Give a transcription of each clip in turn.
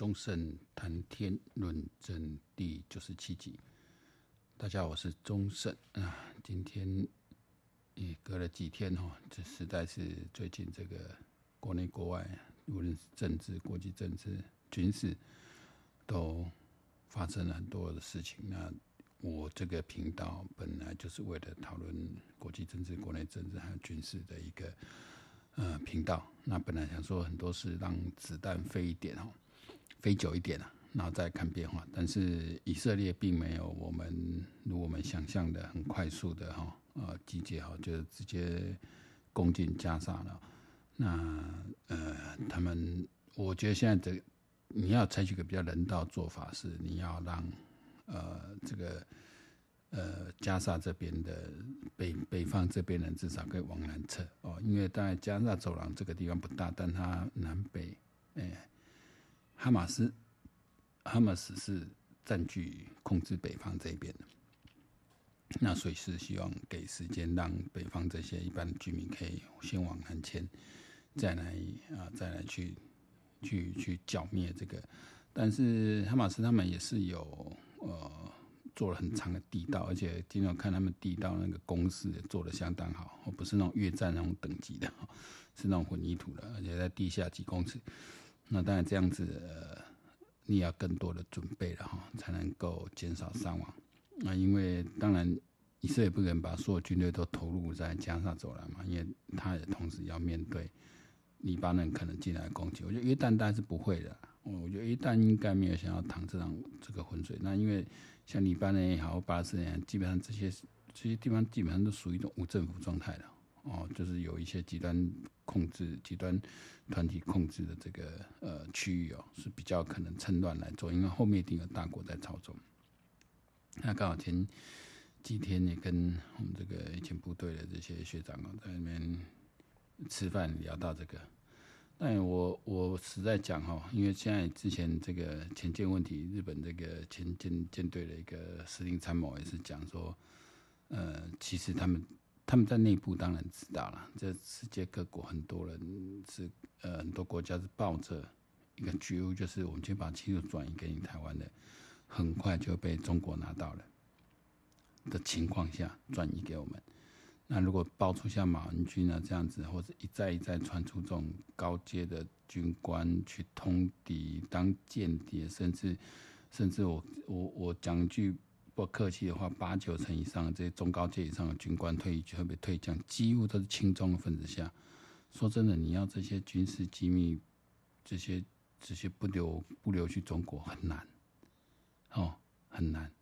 中盛谈天论政第九十七集。大家好，我是忠胜啊。今天也隔了几天哈，这实在是最近这个国内国外，无论是政治、国际政治、军事，都发生了很多的事情。那我这个频道本来就是为了讨论国际政治、国内政治还有军事的一个。呃，频道那本来想说很多事让子弹飞一点哦，飞久一点啊，然后再看变化。但是以色列并没有我们如我们想象的很快速的哈呃集结哈，就直接攻进加沙了。那呃，他们我觉得现在这你要采取一个比较人道做法是，你要让呃这个。呃，加沙这边的北北方这边人至少可以往南撤哦，因为大概加沙走廊这个地方不大，但它南北，哎、哈马斯哈马斯是占据控制北方这边的，那所以是希望给时间让北方这些一般居民可以先往南迁，再来啊，再来去去去剿灭这个，但是哈马斯他们也是有呃。做了很长的地道，而且经常看他们地道那个工事做得相当好，不是那种越战那种等级的，是那种混凝土的，而且在地下几公尺。那当然这样子，呃，你要更多的准备了哈，才能够减少伤亡。那因为当然以色列不可能把所有军队都投入在加沙走廊嘛，因为他也同时要面对黎巴嫩可能进来的攻击。我觉得约旦当然是不会的，我我觉得约旦应该没有想要淌这场这个浑水。那因为。像黎巴嫩也好，巴勒斯坦，基本上这些这些地方基本上都属于一种无政府状态的哦，就是有一些极端控制、极端团体控制的这个呃区域哦，是比较可能趁乱来做，因为后面一定有大国在操纵。那刚好前几天也跟我们这个以前部队的这些学长哦，在那边吃饭聊到这个。但我我实在讲哈，因为现在之前这个潜舰问题，日本这个潜舰舰队的一个司令参谋也是讲说，呃，其实他们他们在内部当然知道了，这世界各国很多人是呃很多国家是抱着一个觉悟，就是我们先把技术转移给你台湾的，很快就被中国拿到了的情况下转移给我们。那如果爆出像马文君啊这样子，或者一再一再传出这种高阶的军官去通敌当间谍，甚至甚至我我我讲一句如果客气的话，八九成以上这些中高阶以上的军官退役，特别退将，几乎都是轻装的分子下。说真的，你要这些军事机密，这些这些不留不留去中国很难，哦，很难。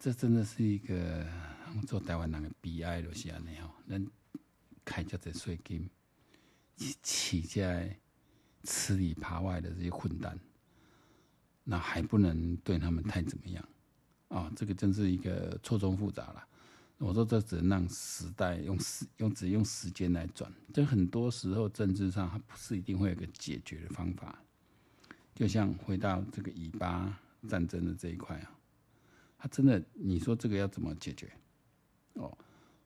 这真的是一个。做台湾人的悲哀就是安尼哦，咱开这些税金，起在吃里扒外的这些混蛋，那还不能对他们太怎么样啊？这个真是一个错综复杂了。我说这只能让时代用时用只用时间来转，这很多时候政治上它不是一定会有个解决的方法。就像回到这个以巴战争的这一块啊，他真的你说这个要怎么解决？哦，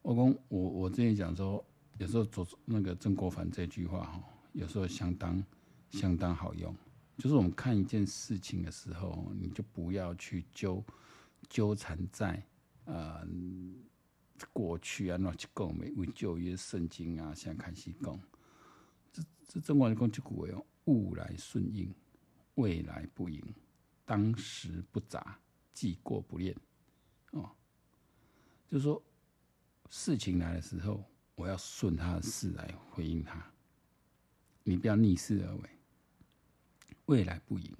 我讲我我之前讲说，有时候左那个曾国藩这句话哈，有时候相当相当好用。就是我们看一件事情的时候，你就不要去揪纠缠在呃过去啊，那去讲没为旧约圣经啊，现在开始讲。这这中国人讲这句话哦，物来顺应，未来不迎，当时不杂，记过不恋。哦，就是说。事情来的时候，我要顺他的势来回应他。你不要逆势而为，未来不迎，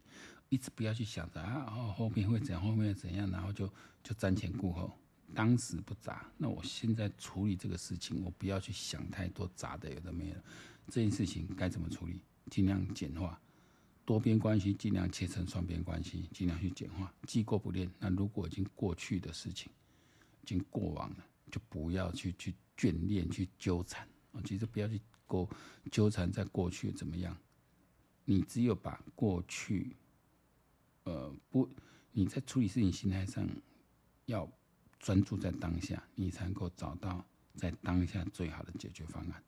一直不要去想着啊，哦，后面会怎样，后面会怎样，然后就就瞻前顾后，当时不砸。那我现在处理这个事情，我不要去想太多砸的，有的没的。这件事情该怎么处理？尽量简化，多边关系尽量切成双边关系，尽量去简化，既过不恋。那如果已经过去的事情，已经过往了。就不要去去眷恋、去纠缠！其实不要去过纠缠在过去怎么样。你只有把过去，呃，不，你在处理事情心态上要专注在当下，你才能够找到在当下最好的解决方案。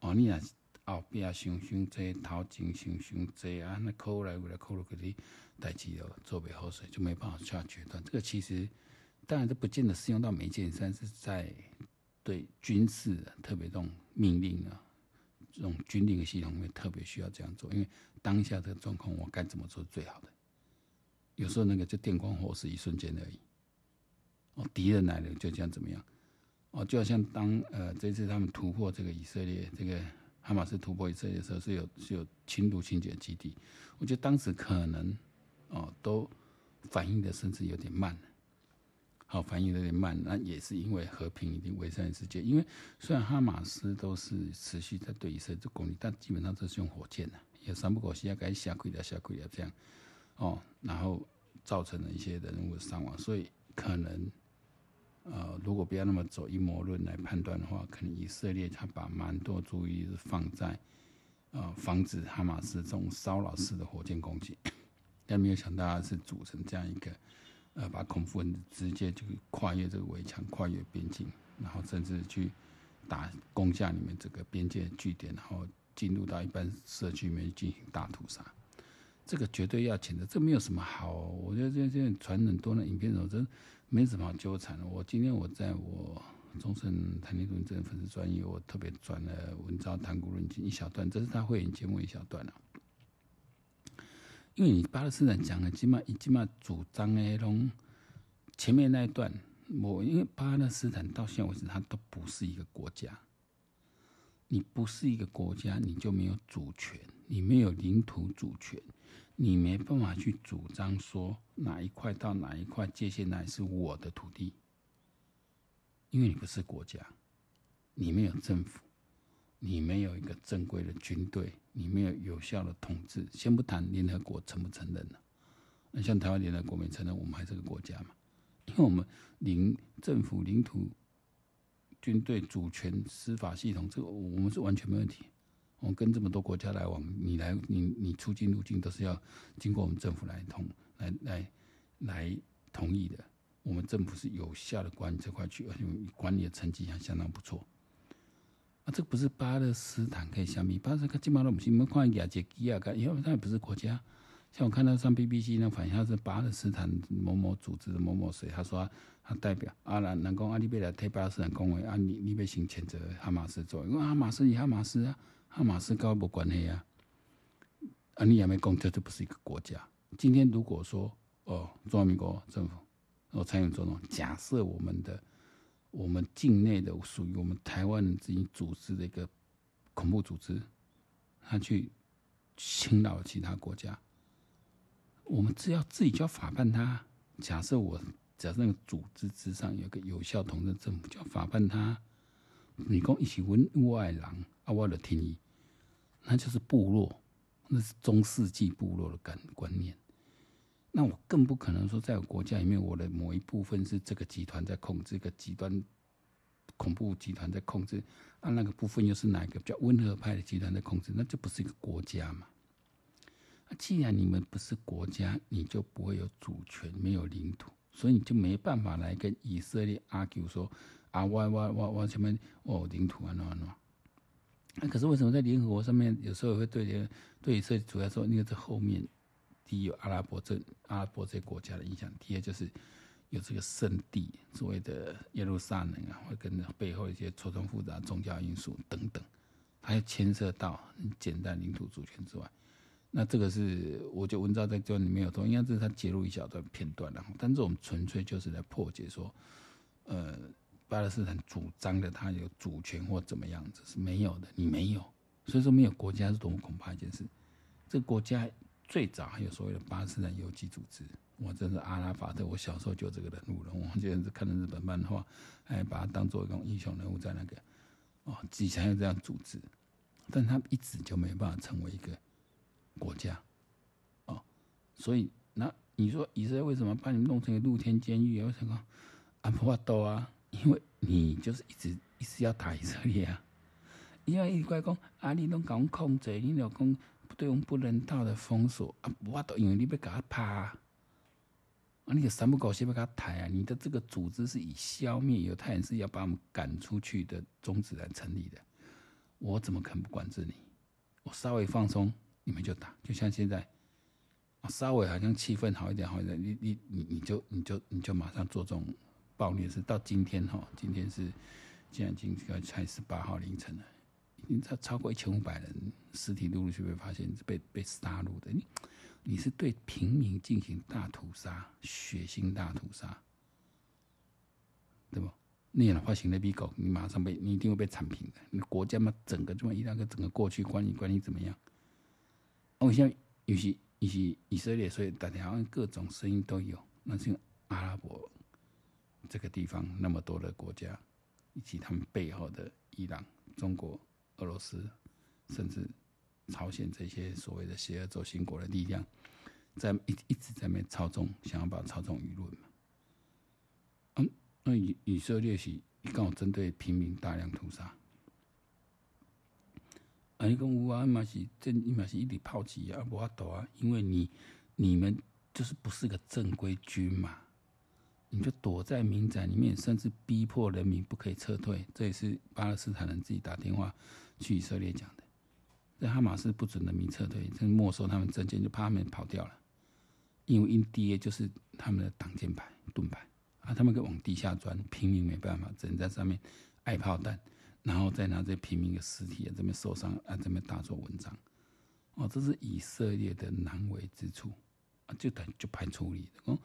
哦，你俩后壁想想这头前想想这啊，那扣来来扣去的代志哦，做不好势，就没办法下决断。这个其实当然这不见得适用到每件事，但是在对军事特别这种命令啊，这种军令的系统里面特别需要这样做，因为当下这个状况我该怎么做是最好的。有时候那个就电光火石一瞬间而已。哦，敌人来了就这样怎么样？哦，就好像当呃这次他们突破这个以色列，这个哈马斯突破以色列的时候，是有是有轻度清洁基地。我觉得当时可能哦都反应的甚至有点慢，好、反应有点慢，那也是因为和平已经维持世界。因为虽然哈马斯都是持续在对以色列做攻击，但基本上都是用火箭的，也三不狗西要该下跪的下跪的这样哦，然后造成了一些人物伤亡，所以可能。呃，如果不要那么走阴谋论来判断的话，可能以色列他把蛮多注意力放在呃防止哈马斯这种骚扰式的火箭攻击，但没有想到他是组成这样一个呃把恐怖分子直接就跨越这个围墙，跨越边境，然后甚至去打攻下你们这个边界据点，然后进入到一般社区里面进行大屠杀，这个绝对要谴责，这没有什么好，我觉得这这传很多的影片，我真。没什么好纠缠的。我今天我在我忠胜谈天论政粉丝专页，我特别转了文章谈古论今一小段，这是他会员节目一小段了。因为你巴勒斯坦讲的起码起码主张的拢前面那一段，我因为巴勒斯坦到现在为止，它都不是一个国家。你不是一个国家，你就没有主权，你没有领土主权。你没办法去主张说哪一块到哪一块界限，哪是我的土地，因为你不是国家，你没有政府，你没有一个正规的军队，你没有有效的统治。先不谈联合国承不承认了，那像台湾联合国没承认，我们还是个国家嘛？因为我们领政府、领土、军队、主权、司法系统，这个我们是完全没问题。我们跟这么多国家来往，你来你你出境入境都是要经过我们政府来同来来来同意的。我们政府是有效的管理这块区，而且管理的成绩还相当不错。啊，这不是巴勒斯坦可以相比，巴勒斯坦基本上都不行。我们看亚杰基亚，因为它也不是国家。像我看到上 BBC 那反映，他是巴勒斯坦某某组织的某某谁，他说他，代表阿兰南宫阿利贝来替巴勒斯坦恭维，啊，你你被行谴责哈马斯做，因为哈马斯以哈马斯啊。哈马斯跟我没关系啊！啊，你也没讲，这就不是一个国家。今天如果说哦，中华民国政府哦参与这种假设，我们的我们境内的属于我们台湾人自己组织的一个恐怖组织，他去侵扰其他国家，我们只要自己就要法办他。假设我假设那个组织之上有个有效统治政府，就要法办他。你讲一起问外郎我的听你。那就是部落，那是中世纪部落的感观念。那我更不可能说，在我国家里面，我的某一部分是这个集团在控制，一个极端恐怖集团在控制，啊，那个部分又是哪一个比较温和派的集团在控制？那就不是一个国家嘛。那既然你们不是国家，你就不会有主权，没有领土，所以你就没办法来跟以色列 argue 说啊，我我我我前面我有领土啊，那那。那可是为什么在联合国上面有时候会对联对以色列主要说，那个这后面第一有阿拉伯这阿拉伯这些国家的影响，第二就是有这个圣地所谓的耶路撒冷啊，会跟背后一些错综复杂宗教因素等等，还牵涉到很简单领土主权之外，那这个是我觉得文章在这里没有说，应该这是他截录一小段片段，然后，但是我们纯粹就是在破解说，呃。巴勒斯坦主张的他有主权或怎么样子是没有的，你没有，所以说没有国家是多么恐怕一件事。这个国家最早还有所谓的巴勒斯坦游击组织，我真是阿拉法特，我小时候就这个人物了，我记得是看的日本漫画，还把他当做一种英雄人物在那个哦，以前有这样组织，但他一直就没办法成为一个国家哦，所以那你说以色列为什么把你们弄成一个露天监狱？为什么？安普瓦多啊？因为你就是一直一直要打以色列啊，因为一直怪讲啊，你拢讲控制，你老公对我们不人道的封锁啊，我都因为你要给他拍。啊，你个三不狗先要给他抬啊，你的这个组织是以消灭犹太人是要把我们赶出去的宗旨来成立的，我怎么可能不管制你？我稍微放松，你们就打，就像现在，稍微好像气氛好一点，好一点，你你你你就你就你就马上做这种暴力是。到今天哈，今天是现在已经才十八号凌晨了，已经超超过一千五百人尸体陆陆续续发现被被杀戮的。你你是对平民进行大屠杀，血腥大屠杀，对不？你的话行了比狗，你马上被你一定会被铲平的。你国家嘛，整个这么一两个整个过去管理管理怎么样？我现在有些有些以色列，所以大家好像各种声音都有。那像阿拉伯这个地方那么多的国家，以及他们背后的伊朗、中国、俄罗斯，甚至朝鲜这些所谓的邪恶轴心国的力量，在一一直在那操纵，想要把操纵舆论嘛。嗯。那以以色列是刚好针对平民大量屠杀，啊，你讲乌啊嘛是这嘛是一直炮击啊，无法度啊，因为你你们就是不是个正规军嘛，你就躲在民宅里面，甚至逼迫人民不可以撤退，这也是巴勒斯坦人自己打电话去以色列讲的。这哈马斯不准人民撤退，这没收他们证件，就怕他们跑掉了，因为 IDF 就是他们的挡箭牌、盾牌。啊，他们可以往地下钻，平民没办法，只能在上面挨炮弹，然后再拿这平民的尸体啊，这边受伤啊，这边大做文章。哦，这是以色列的难为之处啊，就等就排处理。哦，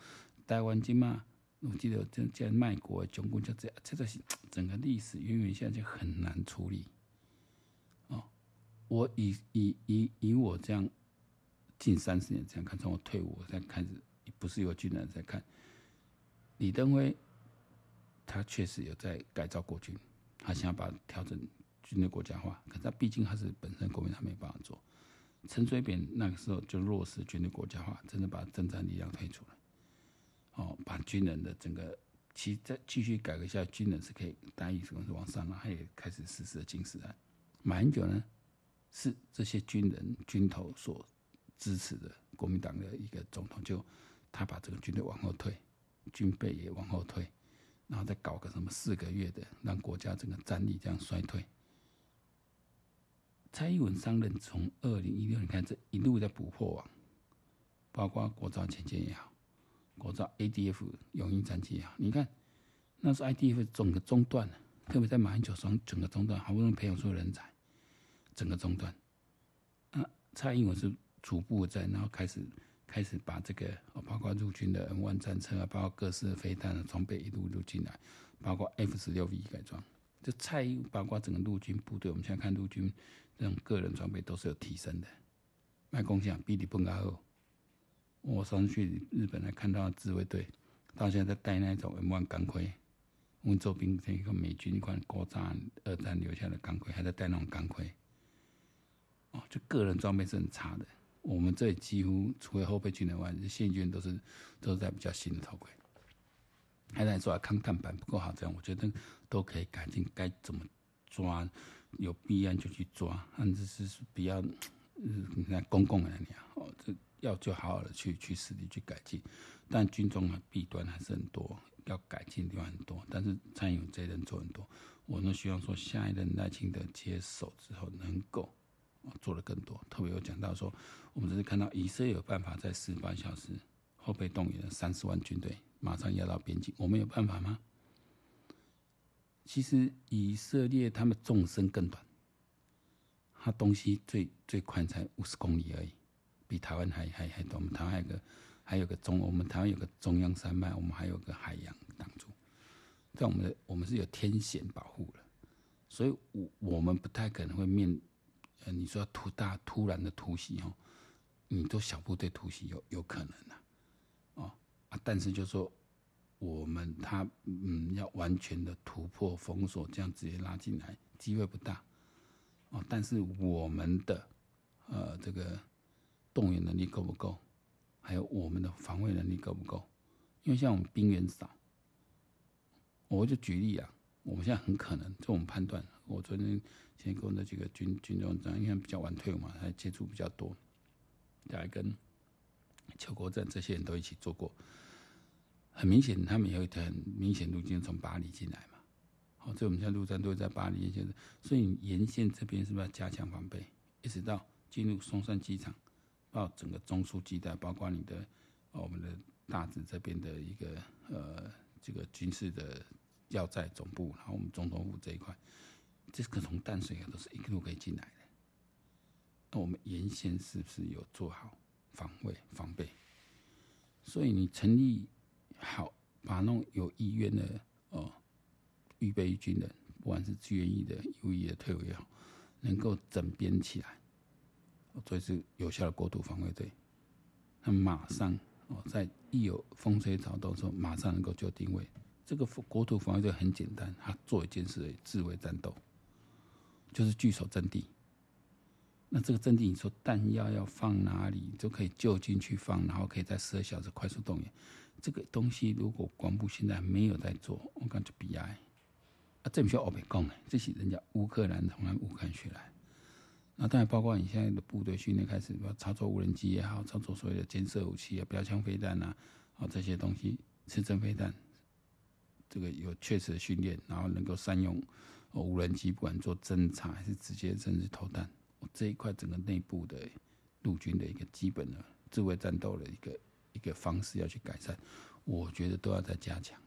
台湾金嘛，我记得这这卖国总共就这样，这个 整个历史渊源，现在就很难处理。哦，我以以以以我这样近三十年这样看，从我退伍我才开始，不是有军人在看。李登辉，他确实有在改造国军，他想要把调整军队国家化，可是他毕竟他是本身国民，他没办法做。陈水扁那个时候就落实军队国家化，真的把政战力量推出来，哦，把军人的整个，其再继续改革下，军人是可以待遇可能是往上了，他也开始实施了金石案。马英九呢，是这些军人军头所支持的国民党的一个总统，就他把这个军队往后退。军备也往后退，然后再搞个什么四个月的，让国家整个战力这样衰退。蔡英文上任从二零一六年开始，一路在补破网，包括国造潜舰也好，国造 ADF 永鹰战机啊，你看那时候 IDF 整个中断了，特别在马英九双整个中断，好不容易培养出人才，整个中断。那，蔡英文是逐步在，然后开始。开始把这个，包括陆军的 N1 战车啊，包括各式的飞弹的装备一路路进来，包括 F 十六 V 改装，就蔡英文包括整个陆军部队，我们现在看陆军这种个人装备都是有提升的。卖贡献比日本还好。我上次去日本来看到自卫队，到现在在带那种 M1 钢盔，温州兵这个美军一款国产二战留下的钢盔，还在带那种钢盔。哦，就个人装备是很差的。我们这里几乎除了后备军人外，现军人都是都是在比较新的头盔，还在说抗弹板不够好，这样我觉得都可以改进，该怎么抓，有必要就去抓，甚至是比较，你看公共的那样哦，这要就好好的去去实地去改进，但军中的弊端还是很多，要改进的地方很多，但是蔡英文这一任做很多，我呢希望说下一任赖清德接手之后能够。做的更多，特别有讲到说，我们只是看到以色列有办法在四十八小时后备动员了三十万军队，马上要到边境，我们有办法吗？其实以色列他们纵深更短，他东西最最宽才五十公里而已，比台湾还还还多。我们台湾还有个还有个中，我们台湾有个中央山脉，我们还有个海洋挡住，在我们的我们是有天险保护的，所以我我们不太可能会面。呃，你说突大突然的突袭哦，你都小部队突袭有有可能呐，哦啊，但是就说我们他嗯要完全的突破封锁，这样直接拉进来机会不大，哦，但是我们的呃这个动员能力够不够？还有我们的防卫能力够不够？因为像我们兵源少，我就举例啊，我们现在很可能这种判断，我昨天。先跟那几个军军中长，因为比较晚退伍嘛，还接触比较多，再跟邱国正这些人都一起做过。很明显，他们有一条很明显路径从巴黎进来嘛。好，所以我们现在陆战队在八里，就是所以沿线这边是不是要加强防备？一直到进入松山机场，到整个中枢地带，包括你的我们的大致这边的一个呃这个军事的要塞总部，然后我们总统府这一块，这个从淡水啊都是一路可以进来的。那我们沿线是不是有做好防卫防备？所以你成立好，把那种有意愿的哦，预备军人，不管是志愿役的、义务役的、退伍也好，能够整编起来，所以是有效的国土防卫队。他马上哦，在一有风吹草动的时候，马上能够就定位。这个国土防卫队很简单，他做一件事：自卫战斗，就是据守阵地。那这个阵地，你说弹药要放哪里，就可以就近去放，然后可以在十二小时快速动员。这个东西如果国防部现在没有在做，我感觉悲哀。啊，这不需要我们讲的，这是人家乌克兰从乌克兰学来。那当然包括你现在的部队训练开始，要操作无人机也好，操作所谓的肩射武器啊、标枪飞弹啊，啊这些东西，刺针飞弹，这个有确实的训练，然后能够善用哦无人机，不管做侦察还是直接甚至投弹。这一块整个内部的陆军的一个基本的自卫战斗的一个一个方式要去改善，我觉得都要再加强。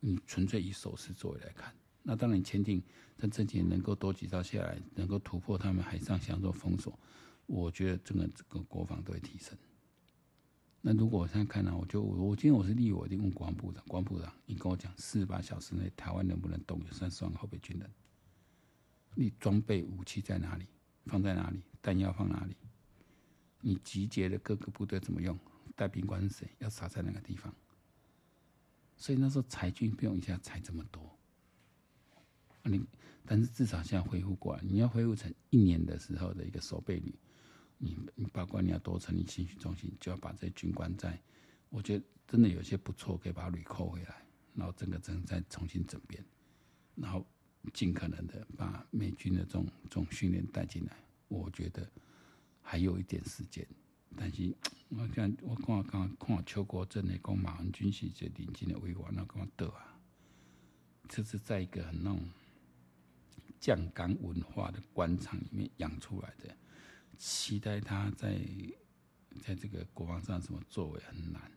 你纯粹以手势作为来看，那当然潜艇在这几年能够多几艘下来，能够突破他们海上想做封锁，我觉得整个整个国防都会提升。那如果我现在看呢，我就我今天我是立委，我一定问国防部长，国防部长，你跟我讲四十八小时内台湾能不能动有三十万后备军人？你装备武器在哪里？放在哪里？弹药放哪里？你集结的各个部队怎么用？带兵官是谁？要撒在哪个地方？所以那时候裁军不用一下裁这么多。你但是至少现在恢复过来，你要恢复成一年的时候的一个守备旅，你你包括你要多成立新训中心，就要把这些军官在，我觉得真的有些不错，可以把旅扣回来，然后整个整再重新整编，然后。尽可能的把美军的这种这种训练带进来，我觉得还有一点时间。但是我看我刚刚看邱国正的讲马文军是这临近的委员，那跟我得啊？这是在一个很那种将岗文化的官场里面养出来的，期待他在在这个国防上什么作为很难，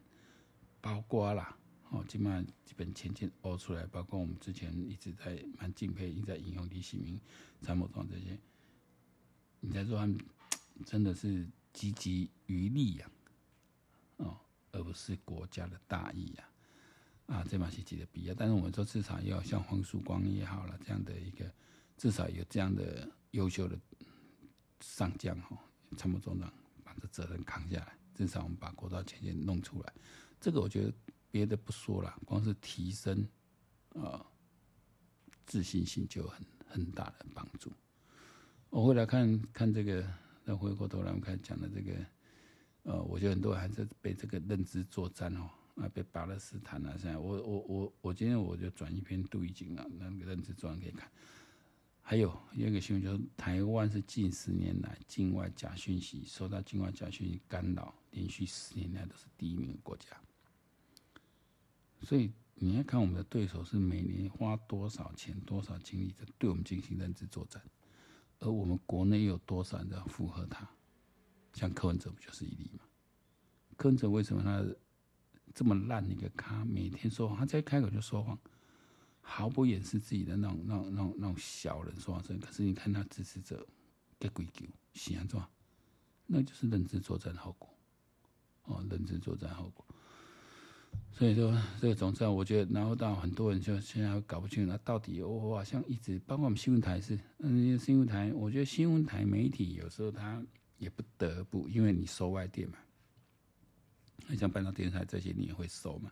包括啦。哦，基本上基本前进凹出来，包括我们之前一直在蛮敬佩，一直在引用李喜明、参谋长这些，你在说他们真的是积极于利呀，哦，而不是国家的大义呀，啊，这蛮是值得必要。但是我们说至少要像黄曙光也好了，这样的一个至少有这样的优秀的上将哈，参谋总长把这责任扛下来，至少我们把国道前线弄出来，这个我觉得。别的不说了，光是提升啊、自信心就很很大的帮助。我回来看看这个，再回过头来我们看讲的这个，呃，我觉得很多人还是被这个认知作战哦，啊，被巴勒斯坦啊，现在我我我我今天我就转一篇杜奕瑾啊，那个认知作战可以看。还有一个新闻就是，台湾是近十年来境外假讯息受到境外假讯息干扰，连续十年来都是第一名的国家。所以你要看我们的对手是每年花多少钱、多少精力在对我们进行认知作战，而我们国内有多少人在附和他？像柯文哲不就是一例吗？柯文哲为什么他这么烂的一个咖，每天说谎，他在开口就说谎，毫不掩饰自己的那种、那种、那种、那种小人说话声。可是你看他支持者给鬼叫，喜欢做，那就是认知作战的后果。哦，认知作战后果。所以说，这个总之啊，我觉得，然后到很多人就现在搞不清楚，那到底我好像一直，包括我们新闻台是，嗯，新闻台，我觉得新闻台媒体有时候他也不得不，因为你收外电嘛，像半岛电视台这些你也会收嘛，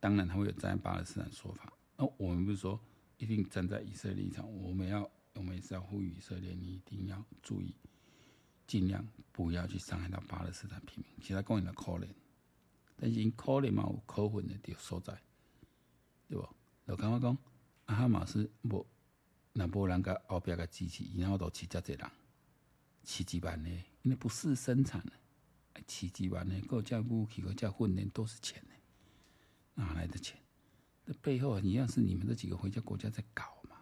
当然他会有在巴勒斯坦说法，那我们不是说一定站在以色列立场，我们要，我们也是要呼吁以色列，你一定要注意，尽量不要去伤害到巴勒斯坦平民，其他公民的可怜。但是因可怜嘛有可恨的地所在，对不？就刚刚讲，阿哈马斯无，那无人甲后壁个支持，然后都起遮济人，起几万呢？因为不是生产的，起几万呢？各家武器、各家训练都是钱呢，哪来的钱？这背后一样是你们这几个回家国家在搞嘛？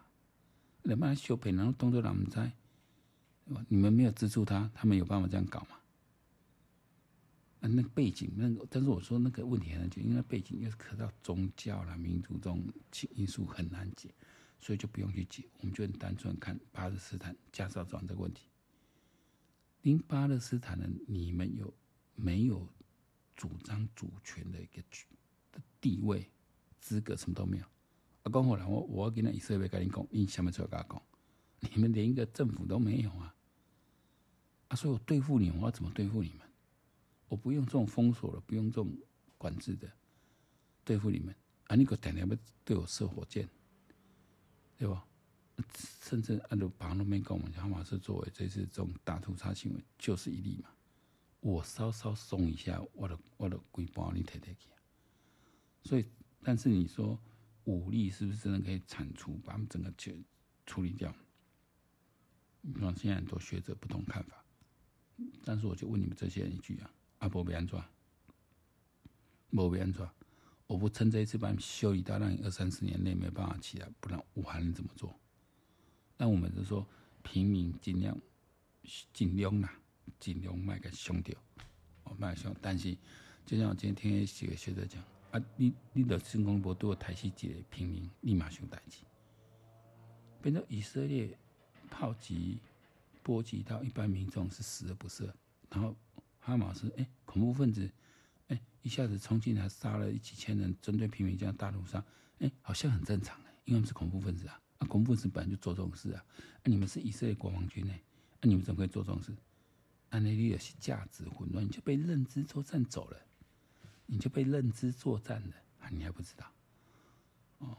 你们来小骗人，当作人唔知，你们没有资助他，他们有办法这样搞吗？啊，那背景那个，但是我说那个问题很难解，因为背景又是刻到宗教啦、民族这种因素很难解，所以就不用去解。我们就很单纯看巴勒斯坦加沙走廊这个问题。因巴勒斯坦人，你们有没有主张主权的一个的地位资格？什么都没有。啊，讲好了，我我要跟那以色列跟你讲，你什么时候跟他讲？你们连一个政府都没有啊！啊，所以我对付你们，我要怎么对付你们？我不用这种封锁了，不用这种管制的对付你们。啊，你可天天要对我射火箭，对吧？甚至按照旁都没跟我们讲，哈马斯作为这次这种大屠杀行为，就是一例嘛。我稍稍松一下，我的我的规包你提提去。所以，但是你说武力是不是真的可以铲除，把他们整个全处理掉？你看现在很多学者不同看法，但是我就问你们这些人一句啊：阿伯别安怎？莫别安怎？我不趁这一次把你修理到让你二三十年内没办法起来，不然我还能怎么做？那我们就说平民尽量尽量啦，尽量卖个兄弟，哦卖兄。但是就像我今天听几个学者讲啊，你你的新公布对我台西几个平民立马熊代志，变成以色列。炮击波及到一般民众是死而不赦，然后哈马斯哎恐怖分子哎一下子冲进来杀了几千人，针对平民这样大屠杀哎好像很正常哎，因为他们是恐怖分子啊啊恐怖分子本来就做这种事啊，啊你们是以色列国防军哎，啊你们怎么可以做这种事？安内利有些价值混乱，就被认知作战走了，你就被认知作战了啊你还不知道？哦，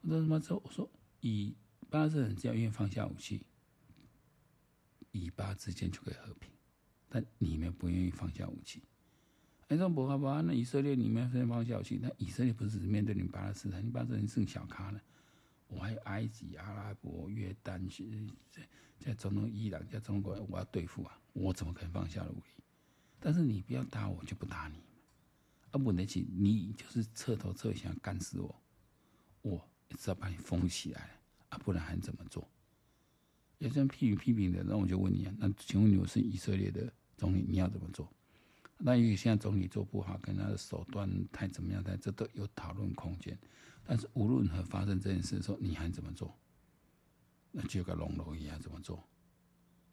我说什么之后我说以。巴勒斯坦只要愿意放下武器，以巴之间就可以和平。但你们不愿意放下武器，哎，说不好吧？那以色列你们非要放下武器，那以色列不是只面对你们巴勒斯坦，你巴勒斯坦剩小咖了。我还有埃及、阿拉伯、约旦，在在中东伊朗，在中国，我要对付啊！我怎么可能放下武力？但是你不要打我，就不打你。啊，问题是，你就是彻头彻尾想干死我，我只要把你封起来。啊，不然还怎么做？有这样批评批评的，那我就问你啊，那请问你，我是以色列的总理，你要怎么做？那因为现在总理做不好，跟他的手段太怎么样，但这都有讨论空间。但是无论何发生这件事的时候，你还怎么做？那就跟龙楼一样怎么做？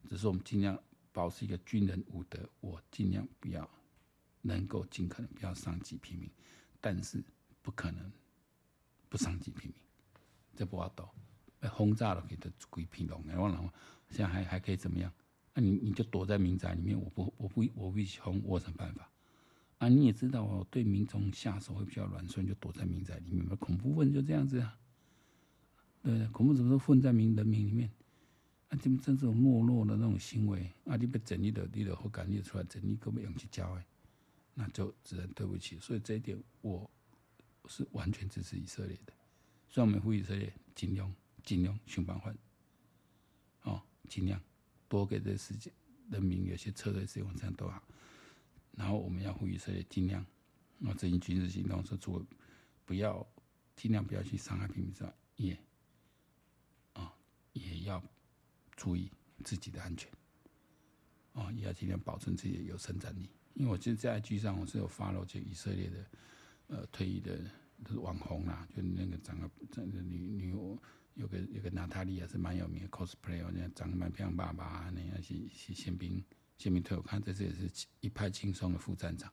只是我们尽量保持一个军人武德，我尽量不要能够尽可能不要伤及平民，但是不可能不伤及平民，这不好懂。轰炸了，给他鬼平龙哎！忘了，现在还还可以怎么样？那、啊、你你就躲在民宅里面，我不我不我不轰，我有什么办法？啊，你也知道哦，对民众下手会比较软，所以你就躲在民宅里面嘛。恐怖分子就这样子啊，对对？恐怖怎么都混在民人民里面？啊，这么这种懦弱的那种行为啊，你被整理的，你的后感觉出来，整理根本用去教哎，那就只能对不起。所以这一点我是完全支持以色列的，虽然我们呼吁以色列尽量。尽量想办法，哦，尽量多给这世界人民有些策略使用，这样都好。然后我们要呼吁以色列尽量，啊，执行军事行动，说除了不要尽量不要去伤害平民之外，也啊、也要注意自己的安全，哦，也要尽量保存自己的有生产力。因为我其实在 IG 上我是有 follow 以色列的呃退役的都是网红啦，就那个长得长个女女。有个有个娜塔莉也是蛮有名的 cosplay，我觉得长得蛮漂亮，爸爸那样是是宪兵宪兵退伍，看这次也是一派轻松的副站长。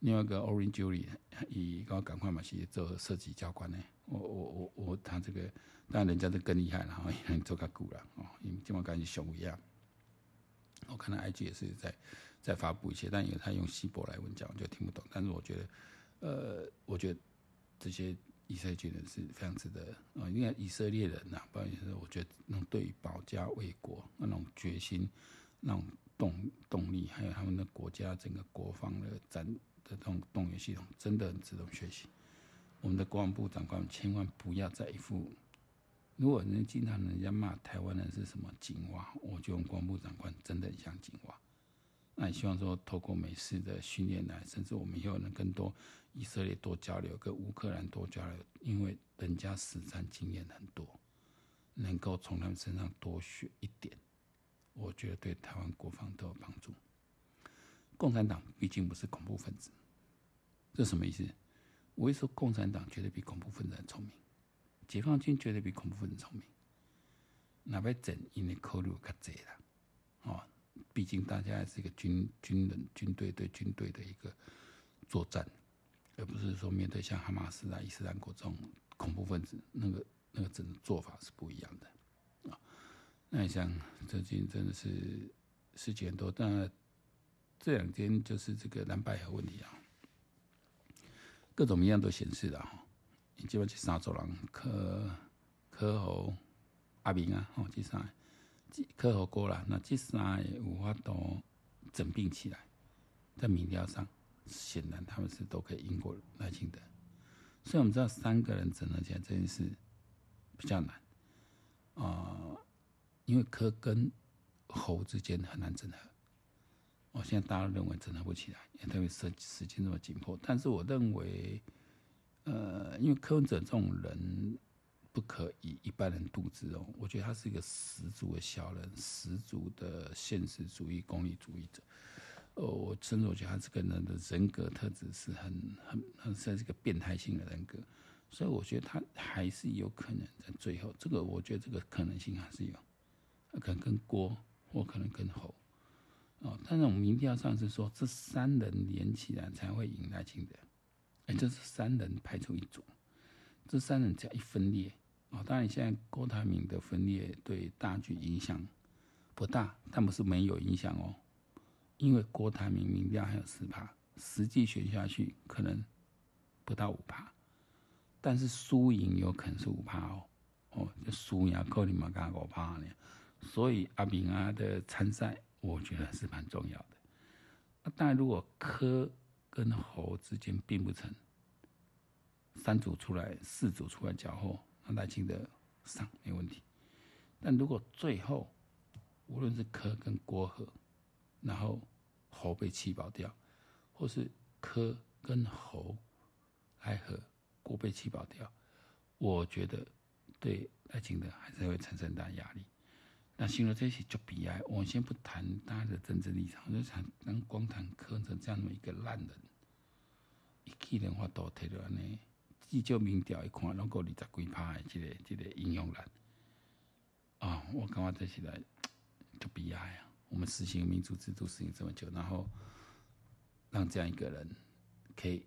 另外一个 Orange Julie，以高赶快嘛去做设计教官呢。我我我我他这个当然人家就更厉害了哈，因为做个股了哦，因为今晚赶紧熊一样。我看到 IG 也是在在发布一些，但因为他用希伯来文讲，我就听不懂。但是我觉得，呃，我觉得这些。以色列军人是非常值得啊！因为以色列人呐，不好意思，我觉得那种对于保家卫国那种决心、那种动动力，还有他们的国家整个国防的战的这种动员系统，真的很值得学习。我们的国防部长官千万不要再一副，如果人经常人家骂台湾人是什么井蛙，我就用光部长官真的很像井蛙。那也希望说，透过美式的训练来，甚至我们以后能更多以色列多交流，跟乌克兰多交流，因为人家实战经验很多，能够从他们身上多学一点，我觉得对台湾国防都有帮助。共产党毕竟不是恐怖分子，这什么意思？我一说共产党绝对比恐怖分子还聪明，解放军绝对比恐怖分子聪明。那边整因为考虑较济啦，哦，毕竟大家还是一个军军人军队对军队的一个作战，而不是说面对像哈马斯啊、伊斯兰国这种恐怖分子，那个那个整个做法是不一样的啊。那你像最近真的是事情很多，但这两天就是这个蓝白合问题啊，各种民调都显示了哈，基本上三组人柯柯侯。阿明啊，吼，这三个柯侯过了，那这三个有法度整并起来，在民调上，显然他们是都可以赢过赖清德。所以我们知道三个人整合起来这件事比较难啊、因为柯跟侯之间很难整合。我现在大家认为整合不起来，也特别时时间这么紧迫。但是我认为，呃，因为柯文哲这种人。不可以一般人度之哦，我觉得他是一个十足的小人，十足的现实主义、功利主义者。哦，我甚至我觉得他这个人的人格特质是很、很、很算是个变态性的人格，所以我觉得他还是有可能在最后，这个我觉得这个可能性还是有，可能跟郭或可能跟侯哦，但是我们民调上是说这三人连起来才会赢赖清德，这是三人排除一组，这三人只要一分裂。哦，当然，现在郭台铭的分裂对大局影响不大，但不是没有影响哦。因为郭台铭民调还有十趴，实际选下去可能不到五趴，但是输赢有可能是五趴哦。哦，这输赢可能嘛刚五趴呢。所以阿明啊的参赛，我觉得是蛮重要的。那当然，如果柯跟侯之间并不成，三组出来，四组出来搅和。那赖清德上没问题，但如果最后无论是柯跟郭合，然后侯被弃保掉，或是柯跟侯来合，郭被弃保掉，我觉得对赖清德还是会产生很大压力。那形容这些就悲哀，我们先不谈大家的政治立场，我就谈能光谈柯文哲这样的一个烂人，一气人话都提了呢。依旧民调一看，拢够二十几趴的这个这个应用栏啊，我感觉这起来就悲哀啊！我们实行民主制度实行这么久，然后让这样一个人可以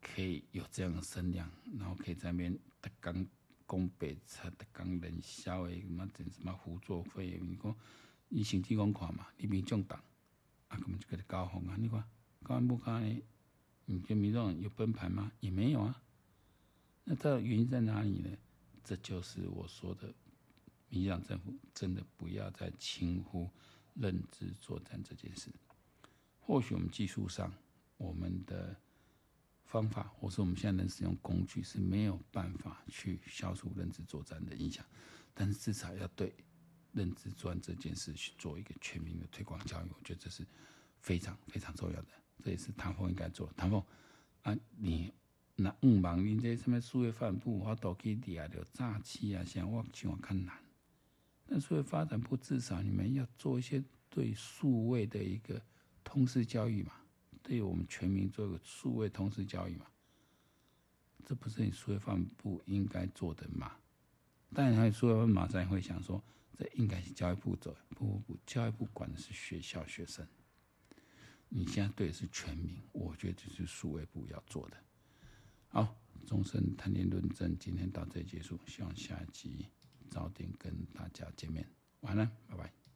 可以有这样的声量，然后可以在那边特刚攻北车、特刚人笑的，什么整什么胡作非为？你讲你成绩讲看嘛，你民众党啊，根本就给他搞红啊！你看高安不高安？你跟民众有崩盘吗？也没有啊。那这原因在哪里呢？这就是我说的，民进党政府真的不要再轻忽认知作战这件事。或许我们技术上，我们的方法，或是我们现在能使用工具是没有办法去消除认知作战的影响，但是至少要对认知作战这件事去做一个全民的推广教育，我觉得这是非常非常重要的。这也是唐凤应该做。唐凤啊，你。那五万人这什么数位发展部，我都去底下的诈欺啊，像我像我看难。那数位发展部至少你们要做一些对数位的一个通识教育嘛，对我们全民做一个数位通识教育嘛，这不是你数位发展部应该做的吗？当然，还有数位发展部马上会想说，这应该是教育部做，不不不，教育部管的是学校学生，你现在对的是全民，我觉得这是数位部要做的。好，终身谈天论证，今天到这里结束。希望下一集早点跟大家见面。晚安，拜拜。